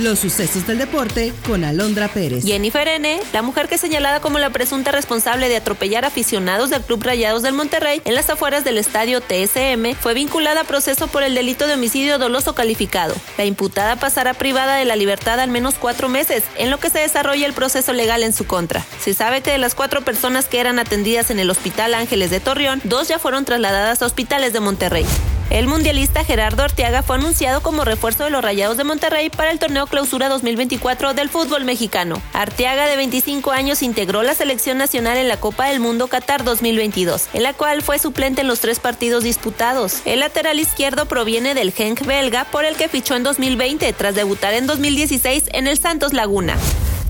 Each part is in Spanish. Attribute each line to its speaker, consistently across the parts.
Speaker 1: Los sucesos del deporte con Alondra Pérez.
Speaker 2: Jennifer N., la mujer que es señalada como la presunta responsable de atropellar aficionados del Club Rayados del Monterrey en las afueras del estadio TSM, fue vinculada a proceso por el delito de homicidio doloso calificado. La imputada pasará privada de la libertad al menos cuatro meses, en lo que se desarrolla el proceso legal en su contra. Se sabe que de las cuatro personas que eran atendidas en el Hospital Ángeles de Torreón, dos ya fueron trasladadas a hospitales de Monterrey. El mundialista Gerardo Arteaga fue anunciado como refuerzo de los Rayados de Monterrey para el torneo Clausura 2024 del fútbol mexicano. Arteaga, de 25 años, integró la selección nacional en la Copa del Mundo Qatar 2022, en la cual fue suplente en los tres partidos disputados. El lateral izquierdo proviene del Genk belga, por el que fichó en 2020 tras debutar en 2016 en el Santos Laguna.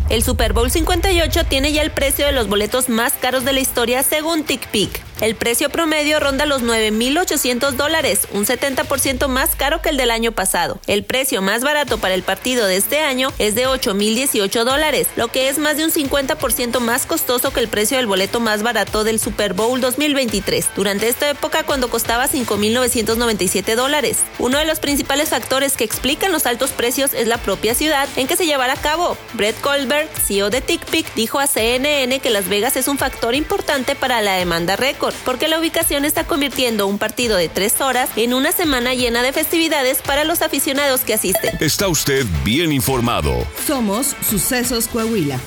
Speaker 2: El Super Bowl 58 tiene ya el precio de los boletos más caros de la historia según TickPick. El precio promedio ronda los 9.800 dólares, un 70% más caro que el del año pasado. El precio más barato para el partido de este año es de 8.018 dólares, lo que es más de un 50% más costoso que el precio del boleto más barato del Super Bowl 2023, durante esta época cuando costaba 5.997 dólares. Uno de los principales factores que explican los altos precios es la propia ciudad en que se llevará a cabo. Brett Goldberg, CEO de TickPick, dijo a CNN que Las Vegas es un factor importante para la demanda récord porque la ubicación está convirtiendo un partido de tres horas en una semana llena de festividades para los aficionados que asisten.
Speaker 3: Está usted bien informado.
Speaker 1: Somos Sucesos Coahuila.